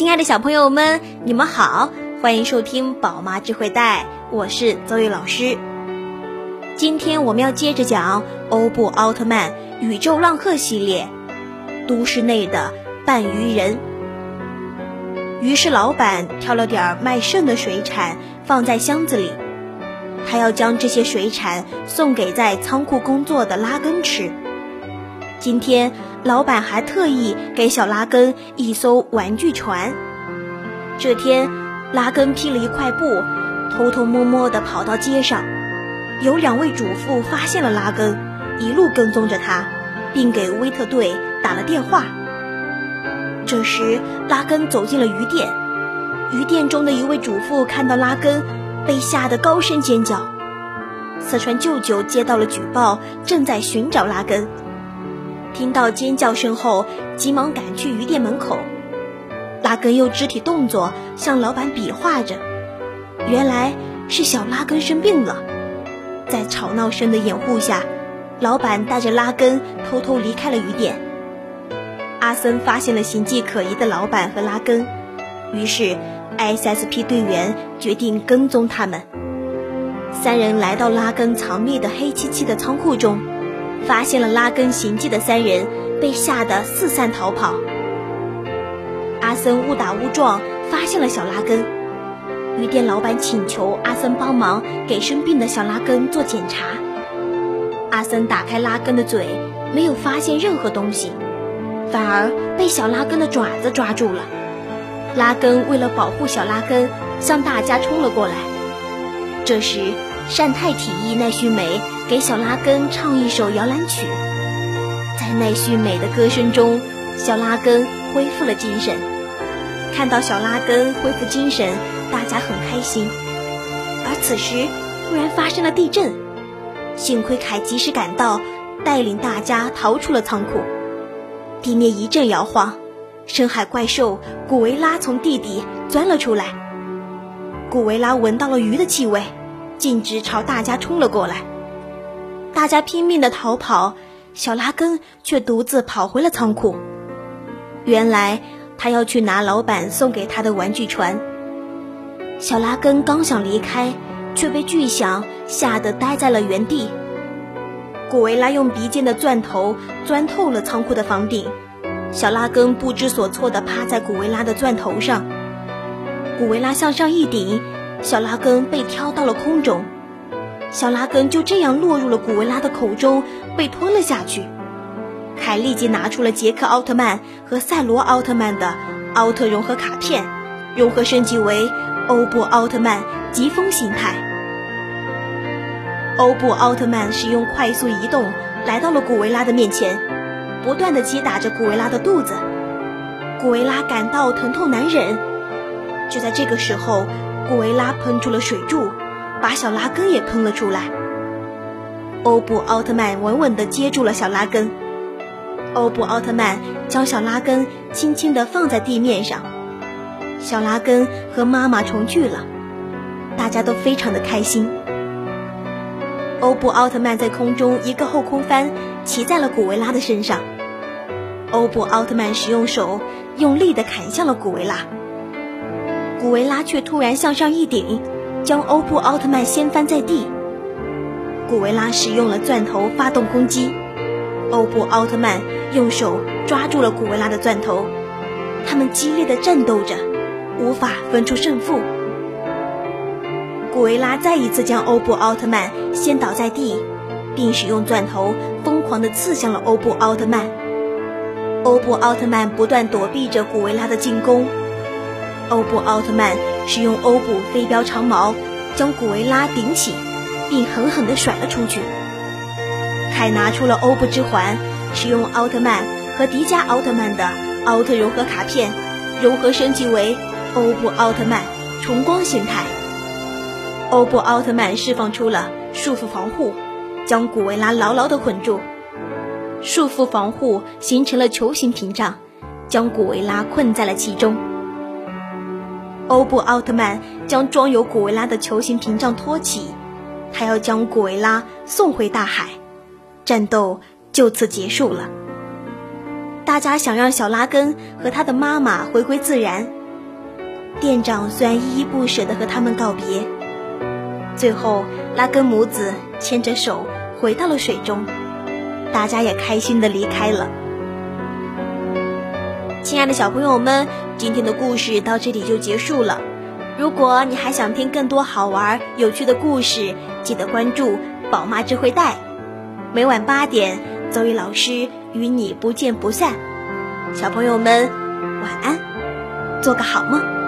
亲爱的小朋友们，你们好，欢迎收听宝妈智慧带，我是邹玉老师。今天我们要接着讲《欧布奥特曼宇宙浪客系列》，都市内的半鱼人。于是老板挑了点卖剩的水产放在箱子里，他要将这些水产送给在仓库工作的拉根吃。今天。老板还特意给小拉根一艘玩具船。这天，拉根披了一块布，偷偷摸摸地跑到街上。有两位主妇发现了拉根，一路跟踪着他，并给威特队打了电话。这时，拉根走进了鱼店。鱼店中的一位主妇看到拉根，被吓得高声尖叫。四川舅舅接到了举报，正在寻找拉根。听到尖叫声后，急忙赶去鱼店门口。拉根用肢体动作向老板比划着，原来是小拉根生病了。在吵闹声的掩护下，老板带着拉根偷偷离开了鱼店。阿森发现了形迹可疑的老板和拉根，于是 SSP 队员决定跟踪他们。三人来到拉根藏匿的黑漆漆的仓库中。发现了拉根行迹的三人被吓得四散逃跑。阿森误打误撞发现了小拉根，鱼店老板请求阿森帮忙给生病的小拉根做检查。阿森打开拉根的嘴，没有发现任何东西，反而被小拉根的爪子抓住了。拉根为了保护小拉根，向大家冲了过来。这时，善太提议奈绪美给小拉根唱一首摇篮曲，在奈绪美的歌声中，小拉根恢复了精神。看到小拉根恢复精神，大家很开心。而此时，突然发生了地震，幸亏凯及时赶到，带领大家逃出了仓库。地面一阵摇晃，深海怪兽古维拉从地底钻了出来。古维拉闻到了鱼的气味。径直朝大家冲了过来，大家拼命的逃跑，小拉根却独自跑回了仓库。原来他要去拿老板送给他的玩具船。小拉根刚想离开，却被巨响吓得呆在了原地。古维拉用鼻尖的钻头钻透了仓库的房顶，小拉根不知所措地趴在古维拉的钻头上。古维拉向上一顶。小拉根被挑到了空中，小拉根就这样落入了古维拉的口中，被吞了下去。凯立即拿出了杰克奥特曼和赛罗奥特曼的奥特融合卡片，融合升级为欧布奥特曼疾风形态。欧布奥特曼使用快速移动来到了古维拉的面前，不断的击打着古维拉的肚子。古维拉感到疼痛难忍，就在这个时候。古维拉喷出了水柱，把小拉根也喷了出来。欧布奥特曼稳稳地接住了小拉根。欧布奥特曼将小拉根轻轻地放在地面上。小拉根和妈妈重聚了，大家都非常的开心。欧布奥特曼在空中一个后空翻，骑在了古维拉的身上。欧布奥特曼使用手用力地砍向了古维拉。古维拉却突然向上一顶，将欧布奥特曼掀翻在地。古维拉使用了钻头发动攻击，欧布奥特曼用手抓住了古维拉的钻头，他们激烈的战斗着，无法分出胜负。古维拉再一次将欧布奥特曼掀倒在地，并使用钻头疯狂地刺向了欧布奥特曼。欧布奥特曼不断躲避着古维拉的进攻。欧布奥特曼使用欧布飞镖长矛将古维拉顶起，并狠狠地甩了出去。凯拿出了欧布之环，使用奥特曼和迪迦奥特曼的奥特融合卡片，融合升级为欧布奥特曼重光形态。欧布奥特曼释放出了束缚防护，将古维拉牢牢地捆住。束缚防护形成了球形屏障，将古维拉困在了其中。欧布奥特曼将装有古维拉的球形屏障托起，他要将古维拉送回大海，战斗就此结束了。大家想让小拉根和他的妈妈回归自然，店长虽然依依不舍地和他们告别，最后拉根母子牵着手回到了水中，大家也开心地离开了。亲爱的小朋友们，今天的故事到这里就结束了。如果你还想听更多好玩有趣的故事，记得关注宝妈智慧带，每晚八点，邹宇老师与你不见不散。小朋友们，晚安，做个好梦。